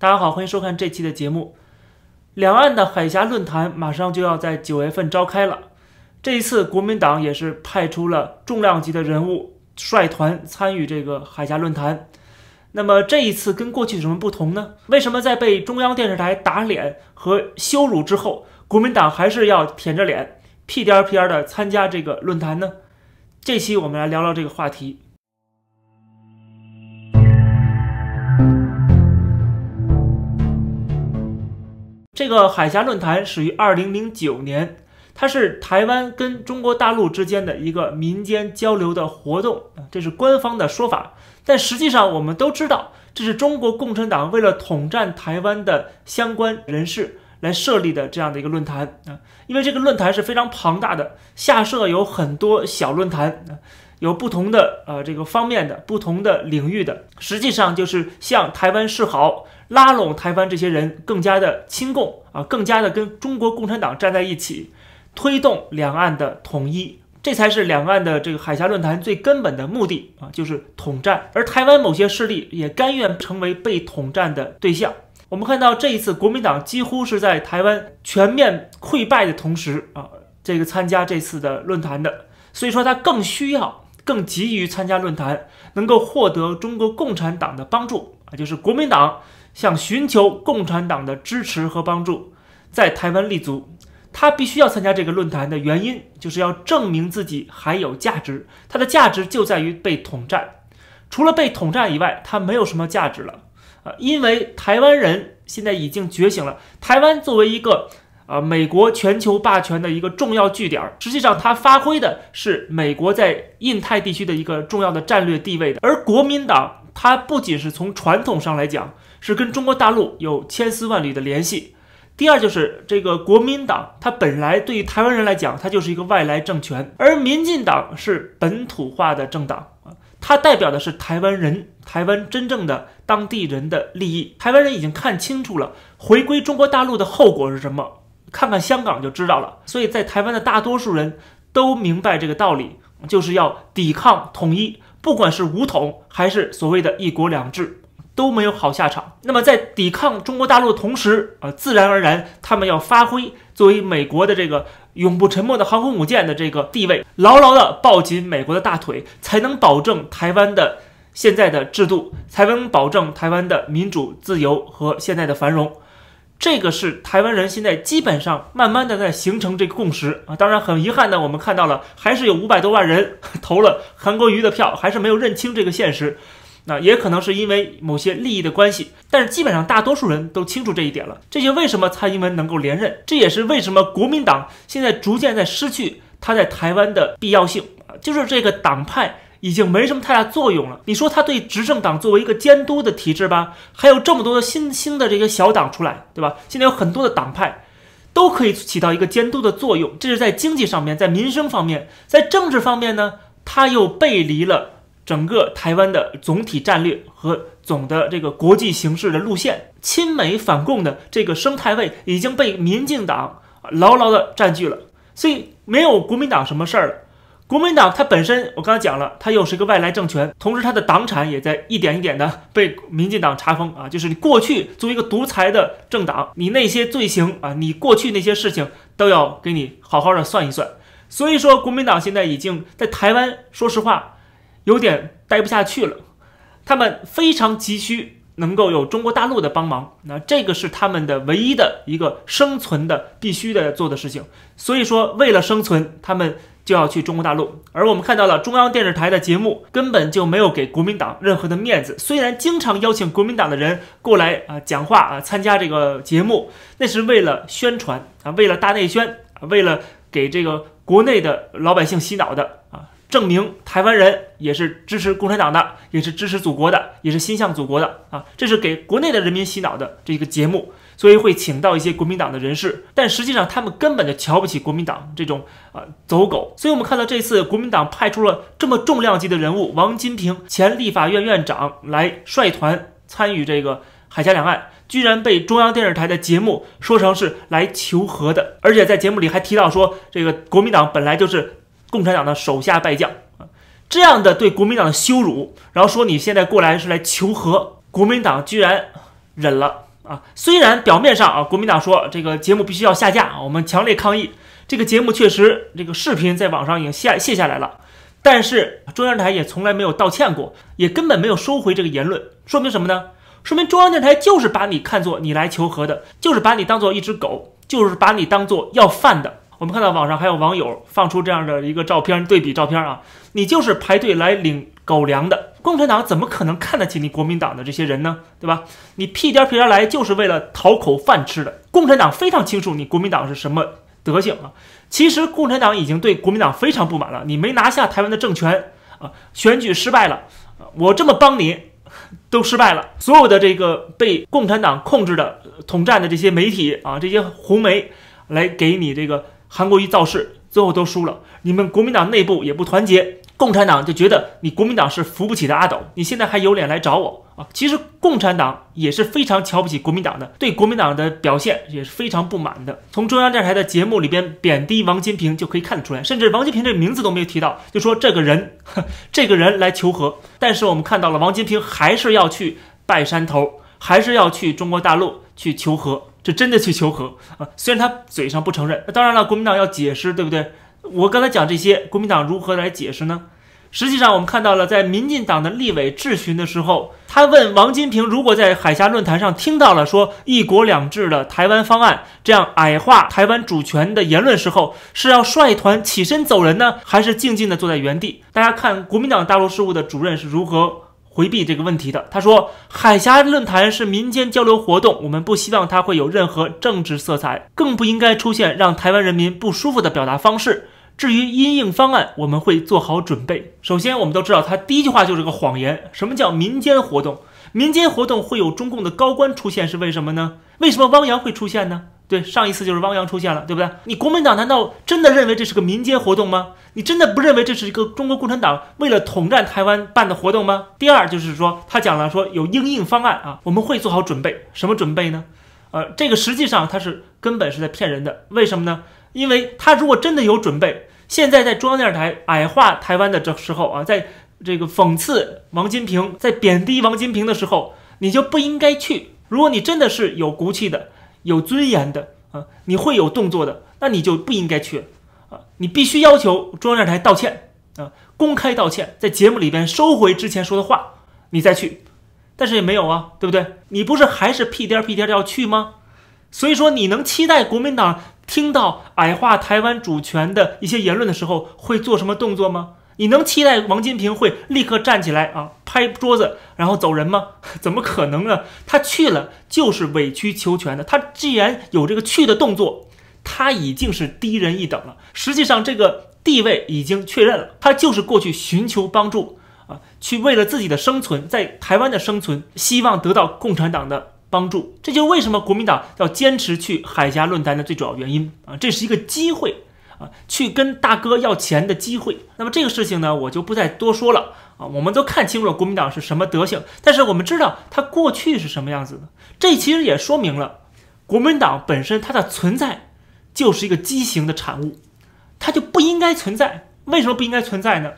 大家好，欢迎收看这期的节目。两岸的海峡论坛马上就要在九月份召开了，这一次国民党也是派出了重量级的人物率团参与这个海峡论坛。那么这一次跟过去有什么不同呢？为什么在被中央电视台打脸和羞辱之后，国民党还是要舔着脸屁颠屁颠的参加这个论坛呢？这期我们来聊聊这个话题。这个海峡论坛始于二零零九年，它是台湾跟中国大陆之间的一个民间交流的活动啊，这是官方的说法。但实际上，我们都知道，这是中国共产党为了统战台湾的相关人士来设立的这样的一个论坛啊。因为这个论坛是非常庞大的，下设有很多小论坛啊，有不同的呃这个方面的不同的领域的，实际上就是向台湾示好。拉拢台湾这些人更加的亲共啊，更加的跟中国共产党站在一起，推动两岸的统一，这才是两岸的这个海峡论坛最根本的目的啊，就是统战。而台湾某些势力也甘愿成为被统战的对象。我们看到这一次国民党几乎是在台湾全面溃败的同时啊，这个参加这次的论坛的，所以说他更需要、更急于参加论坛，能够获得中国共产党的帮助啊，就是国民党。想寻求共产党的支持和帮助，在台湾立足，他必须要参加这个论坛的原因，就是要证明自己还有价值。他的价值就在于被统战，除了被统战以外，他没有什么价值了啊！因为台湾人现在已经觉醒了。台湾作为一个啊美国全球霸权的一个重要据点，实际上它发挥的是美国在印太地区的一个重要的战略地位的。而国民党，它不仅是从传统上来讲，是跟中国大陆有千丝万缕的联系。第二就是这个国民党，它本来对于台湾人来讲，它就是一个外来政权，而民进党是本土化的政党，它代表的是台湾人，台湾真正的当地人的利益。台湾人已经看清楚了回归中国大陆的后果是什么，看看香港就知道了。所以在台湾的大多数人都明白这个道理，就是要抵抗统一，不管是武统还是所谓的一国两制。都没有好下场。那么在抵抗中国大陆的同时，啊，自然而然他们要发挥作为美国的这个永不沉没的航空母舰的这个地位，牢牢的抱紧美国的大腿，才能保证台湾的现在的制度，才能保证台湾的民主自由和现在的繁荣。这个是台湾人现在基本上慢慢的在形成这个共识啊。当然很遗憾的，我们看到了还是有五百多万人 投了韩国瑜的票，还是没有认清这个现实。那也可能是因为某些利益的关系，但是基本上大多数人都清楚这一点了。这就为什么蔡英文能够连任，这也是为什么国民党现在逐渐在失去他在台湾的必要性啊，就是这个党派已经没什么太大作用了。你说他对执政党作为一个监督的体制吧，还有这么多的新兴的这些小党出来，对吧？现在有很多的党派都可以起到一个监督的作用，这是在经济上面，在民生方面，在政治方面呢，他又背离了。整个台湾的总体战略和总的这个国际形势的路线，亲美反共的这个生态位已经被民进党牢牢的占据了，所以没有国民党什么事儿了。国民党它本身，我刚才讲了，它又是一个外来政权，同时它的党产也在一点一点的被民进党查封啊。就是你过去作为一个独裁的政党，你那些罪行啊，你过去那些事情都要给你好好的算一算。所以说，国民党现在已经在台湾，说实话。有点待不下去了，他们非常急需能够有中国大陆的帮忙，那这个是他们的唯一的一个生存的必须的做的事情。所以说，为了生存，他们就要去中国大陆。而我们看到了中央电视台的节目根本就没有给国民党任何的面子，虽然经常邀请国民党的人过来啊讲话啊参加这个节目，那是为了宣传啊，为了大内宣啊，为了给这个国内的老百姓洗脑的啊。证明台湾人也是支持共产党的，也是支持祖国的，也是心向祖国的啊！这是给国内的人民洗脑的这个节目，所以会请到一些国民党的人士，但实际上他们根本就瞧不起国民党这种啊走狗。所以我们看到这次国民党派出了这么重量级的人物王金平，前立法院院长来率团参与这个海峡两岸，居然被中央电视台的节目说成是来求和的，而且在节目里还提到说，这个国民党本来就是。共产党的手下败将啊，这样的对国民党的羞辱，然后说你现在过来是来求和，国民党居然忍了啊。虽然表面上啊，国民党说这个节目必须要下架，我们强烈抗议。这个节目确实，这个视频在网上已经下卸下来了，但是中央台也从来没有道歉过，也根本没有收回这个言论，说明什么呢？说明中央电台就是把你看作你来求和的，就是把你当做一只狗，就是把你当做要饭的。我们看到网上还有网友放出这样的一个照片，对比照片啊，你就是排队来领狗粮的。共产党怎么可能看得起你国民党的这些人呢？对吧？你屁颠屁颠来就是为了讨口饭吃的。共产党非常清楚你国民党是什么。德行啊！其实共产党已经对国民党非常不满了。你没拿下台湾的政权啊，选举失败了，我这么帮你都失败了。所有的这个被共产党控制的统战的这些媒体啊，这些红媒来给你这个韩国瑜造势，最后都输了。你们国民党内部也不团结。共产党就觉得你国民党是扶不起的阿斗，你现在还有脸来找我啊？其实共产党也是非常瞧不起国民党的，对国民党的表现也是非常不满的。从中央电视台的节目里边贬低王金平就可以看得出来，甚至王金平这名字都没有提到，就说这个人，这个人来求和。但是我们看到了，王金平还是要去拜山头，还是要去中国大陆去求和，这真的去求和啊？虽然他嘴上不承认，当然了，国民党要解释，对不对？我刚才讲这些，国民党如何来解释呢？实际上，我们看到了，在民进党的立委质询的时候，他问王金平，如果在海峡论坛上听到了说“一国两制”的台湾方案这样矮化台湾主权的言论时候，是要率团起身走人呢，还是静静的坐在原地？大家看，国民党大陆事务的主任是如何回避这个问题的？他说：“海峡论坛是民间交流活动，我们不希望它会有任何政治色彩，更不应该出现让台湾人民不舒服的表达方式。”至于因应方案，我们会做好准备。首先，我们都知道，他第一句话就是个谎言。什么叫民间活动？民间活动会有中共的高官出现，是为什么呢？为什么汪洋会出现呢？对，上一次就是汪洋出现了，对不对？你国民党难道真的认为这是个民间活动吗？你真的不认为这是一个中国共产党为了统战台湾办的活动吗？第二就是说，他讲了说有应应方案啊，我们会做好准备。什么准备呢？呃，这个实际上他是根本是在骗人的。为什么呢？因为他如果真的有准备。现在在中央电视台矮化台湾的这时候啊，在这个讽刺王金平，在贬低王金平的时候，你就不应该去。如果你真的是有骨气的、有尊严的啊，你会有动作的，那你就不应该去啊！你必须要求中央电视台道歉啊，公开道歉，在节目里边收回之前说的话，你再去。但是也没有啊，对不对？你不是还是屁颠屁颠的要去吗？所以说，你能期待国民党？听到矮化台湾主权的一些言论的时候，会做什么动作吗？你能期待王金平会立刻站起来啊，拍桌子然后走人吗？怎么可能呢？他去了就是委曲求全的。他既然有这个去的动作，他已经是低人一等了。实际上，这个地位已经确认了，他就是过去寻求帮助啊，去为了自己的生存，在台湾的生存，希望得到共产党的。帮助，这就是为什么国民党要坚持去海峡论坛的最主要原因啊！这是一个机会啊，去跟大哥要钱的机会。那么这个事情呢，我就不再多说了啊。我们都看清楚了国民党是什么德行，但是我们知道它过去是什么样子的。这其实也说明了国民党本身它的存在就是一个畸形的产物，它就不应该存在。为什么不应该存在呢？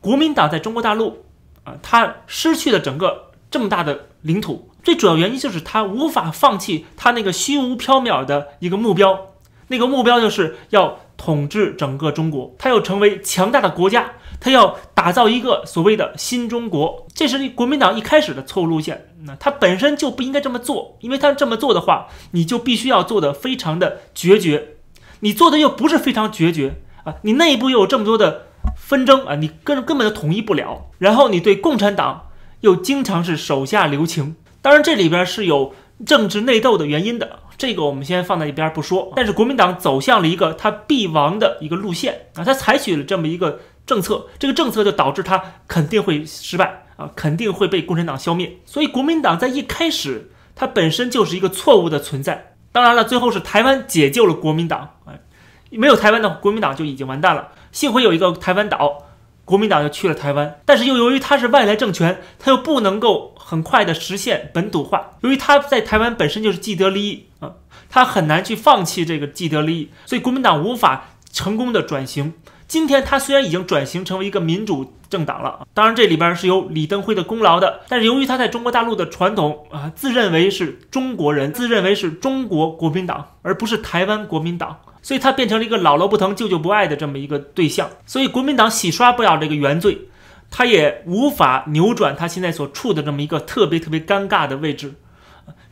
国民党在中国大陆啊，它失去了整个这么大的领土。最主要原因就是他无法放弃他那个虚无缥缈的一个目标，那个目标就是要统治整个中国，他要成为强大的国家，他要打造一个所谓的新中国，这是国民党一开始的错误路线。那他本身就不应该这么做，因为他这么做的话，你就必须要做的非常的决绝，你做的又不是非常决绝啊，你内部又有这么多的纷争啊，你根根本就统一不了，然后你对共产党又经常是手下留情。当然，这里边是有政治内斗的原因的，这个我们先放在一边不说。但是国民党走向了一个他必亡的一个路线啊，他采取了这么一个政策，这个政策就导致他肯定会失败啊，肯定会被共产党消灭。所以国民党在一开始，它本身就是一个错误的存在。当然了，最后是台湾解救了国民党啊，没有台湾的国民党就已经完蛋了。幸亏有一个台湾岛。国民党就去了台湾，但是又由于他是外来政权，他又不能够很快的实现本土化。由于他在台湾本身就是既得利益啊，他很难去放弃这个既得利益，所以国民党无法成功的转型。今天他虽然已经转型成为一个民主。政党了。当然，这里边是有李登辉的功劳的。但是由于他在中国大陆的传统啊，自认为是中国人，自认为是中国国民党，而不是台湾国民党，所以他变成了一个姥姥不疼舅舅不爱的这么一个对象。所以国民党洗刷不了这个原罪，他也无法扭转他现在所处的这么一个特别特别尴尬的位置。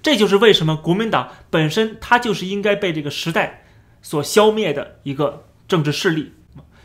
这就是为什么国民党本身它就是应该被这个时代所消灭的一个政治势力。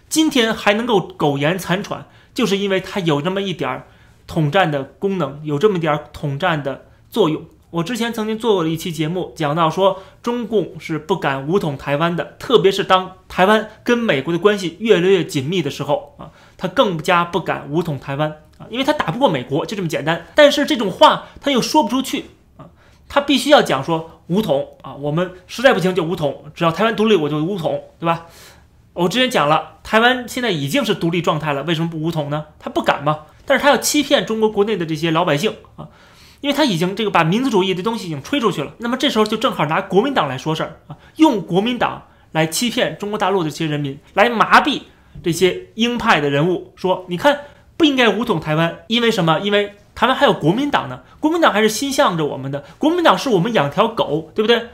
今天还能够苟延残喘，就是因为它有这么一点儿统战的功能，有这么点儿统战的作用。我之前曾经做过一期节目，讲到说中共是不敢武统台湾的，特别是当台湾跟美国的关系越来越紧密的时候啊，他更加不敢武统台湾啊，因为他打不过美国，就这么简单。但是这种话他又说不出去啊，他必须要讲说武统啊，我们实在不行就武统，只要台湾独立我就武统，对吧？我之前讲了，台湾现在已经是独立状态了，为什么不武统呢？他不敢嘛，但是他要欺骗中国国内的这些老百姓啊，因为他已经这个把民族主义的东西已经吹出去了。那么这时候就正好拿国民党来说事儿啊，用国民党来欺骗中国大陆的这些人民，来麻痹这些鹰派的人物，说你看不应该武统台湾，因为什么？因为台湾还有国民党呢，国民党还是心向着我们的，国民党是我们养条狗，对不对？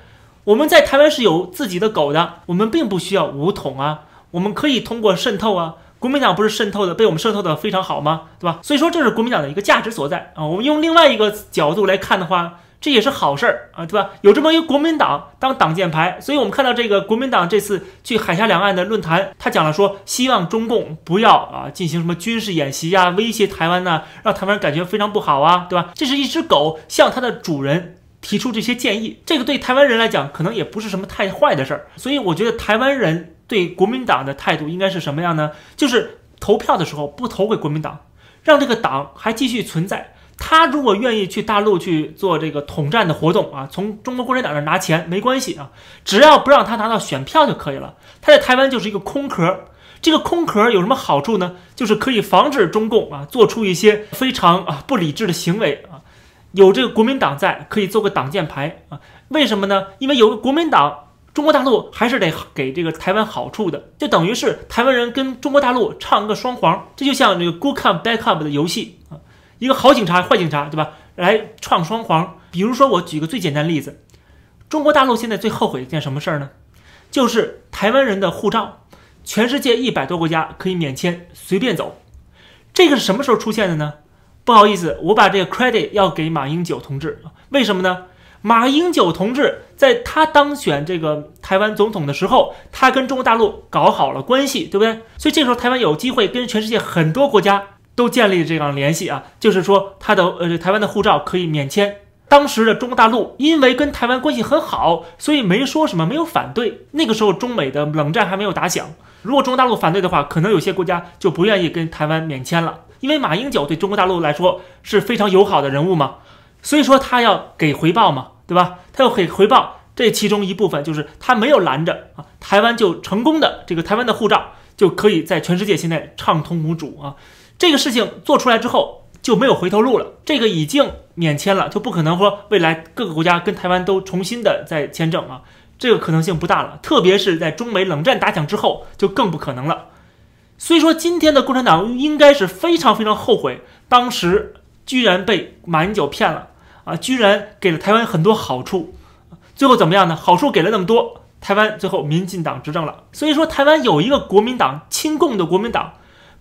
我们在台湾是有自己的狗的，我们并不需要武统啊。我们可以通过渗透啊，国民党不是渗透的，被我们渗透的非常好吗？对吧？所以说这是国民党的一个价值所在啊。我们用另外一个角度来看的话，这也是好事儿啊，对吧？有这么一个国民党当挡箭牌，所以我们看到这个国民党这次去海峡两岸的论坛，他讲了说，希望中共不要啊进行什么军事演习呀，威胁台湾呢，让台湾人感觉非常不好啊，对吧？这是一只狗向它的主人提出这些建议，这个对台湾人来讲可能也不是什么太坏的事儿，所以我觉得台湾人。对国民党的态度应该是什么样呢？就是投票的时候不投给国民党，让这个党还继续存在。他如果愿意去大陆去做这个统战的活动啊，从中国共产党那拿钱没关系啊，只要不让他拿到选票就可以了。他在台湾就是一个空壳，这个空壳有什么好处呢？就是可以防止中共啊做出一些非常啊不理智的行为啊。有这个国民党在，可以做个挡箭牌啊。为什么呢？因为有国民党。中国大陆还是得给这个台湾好处的，就等于是台湾人跟中国大陆唱一个双簧，这就像这个 good cop bad cop 的游戏啊，一个好警察坏警察，对吧？来唱双簧。比如说，我举个最简单例子，中国大陆现在最后悔一件什么事儿呢？就是台湾人的护照，全世界一百多国家可以免签随便走，这个是什么时候出现的呢？不好意思，我把这个 credit 要给马英九同志，为什么呢？马英九同志在他当选这个台湾总统的时候，他跟中国大陆搞好了关系，对不对？所以这时候台湾有机会跟全世界很多国家都建立这样联系啊，就是说他的呃台湾的护照可以免签。当时的中国大陆因为跟台湾关系很好，所以没说什么，没有反对。那个时候中美的冷战还没有打响，如果中国大陆反对的话，可能有些国家就不愿意跟台湾免签了，因为马英九对中国大陆来说是非常友好的人物嘛，所以说他要给回报嘛。对吧？他要给回报，这其中一部分就是他没有拦着啊，台湾就成功的这个台湾的护照就可以在全世界现在畅通无阻啊。这个事情做出来之后就没有回头路了，这个已经免签了，就不可能说未来各个国家跟台湾都重新的再签证啊，这个可能性不大了。特别是在中美冷战打响之后，就更不可能了。所以说，今天的共产党应该是非常非常后悔，当时居然被马英九骗了。啊，居然给了台湾很多好处，最后怎么样呢？好处给了那么多，台湾最后民进党执政了。所以说，台湾有一个国民党亲共的国民党，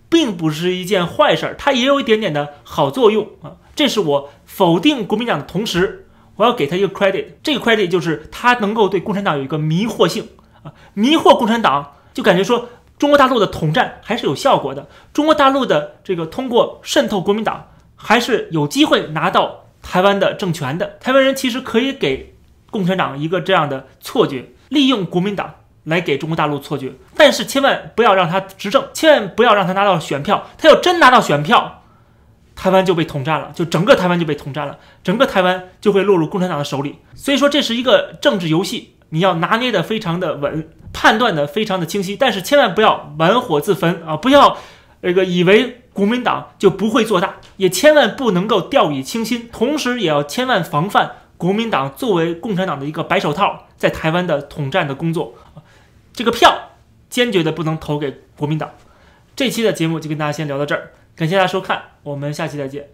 并不是一件坏事儿，它也有一点点的好作用啊。这是我否定国民党的同时，我要给他一个 credit，这个 credit 就是他能够对共产党有一个迷惑性啊，迷惑共产党，就感觉说中国大陆的统战还是有效果的，中国大陆的这个通过渗透国民党，还是有机会拿到。台湾的政权的台湾人其实可以给共产党一个这样的错觉，利用国民党来给中国大陆错觉，但是千万不要让他执政，千万不要让他拿到选票。他要真拿到选票，台湾就被统战了，就整个台湾就被统战了，整个台湾就会落入共产党的手里。所以说这是一个政治游戏，你要拿捏的非常的稳，判断的非常的清晰，但是千万不要玩火自焚啊！不要这个以为。国民党就不会做大，也千万不能够掉以轻心，同时也要千万防范国民党作为共产党的一个白手套，在台湾的统战的工作。这个票坚决的不能投给国民党。这期的节目就跟大家先聊到这儿，感谢大家收看，我们下期再见。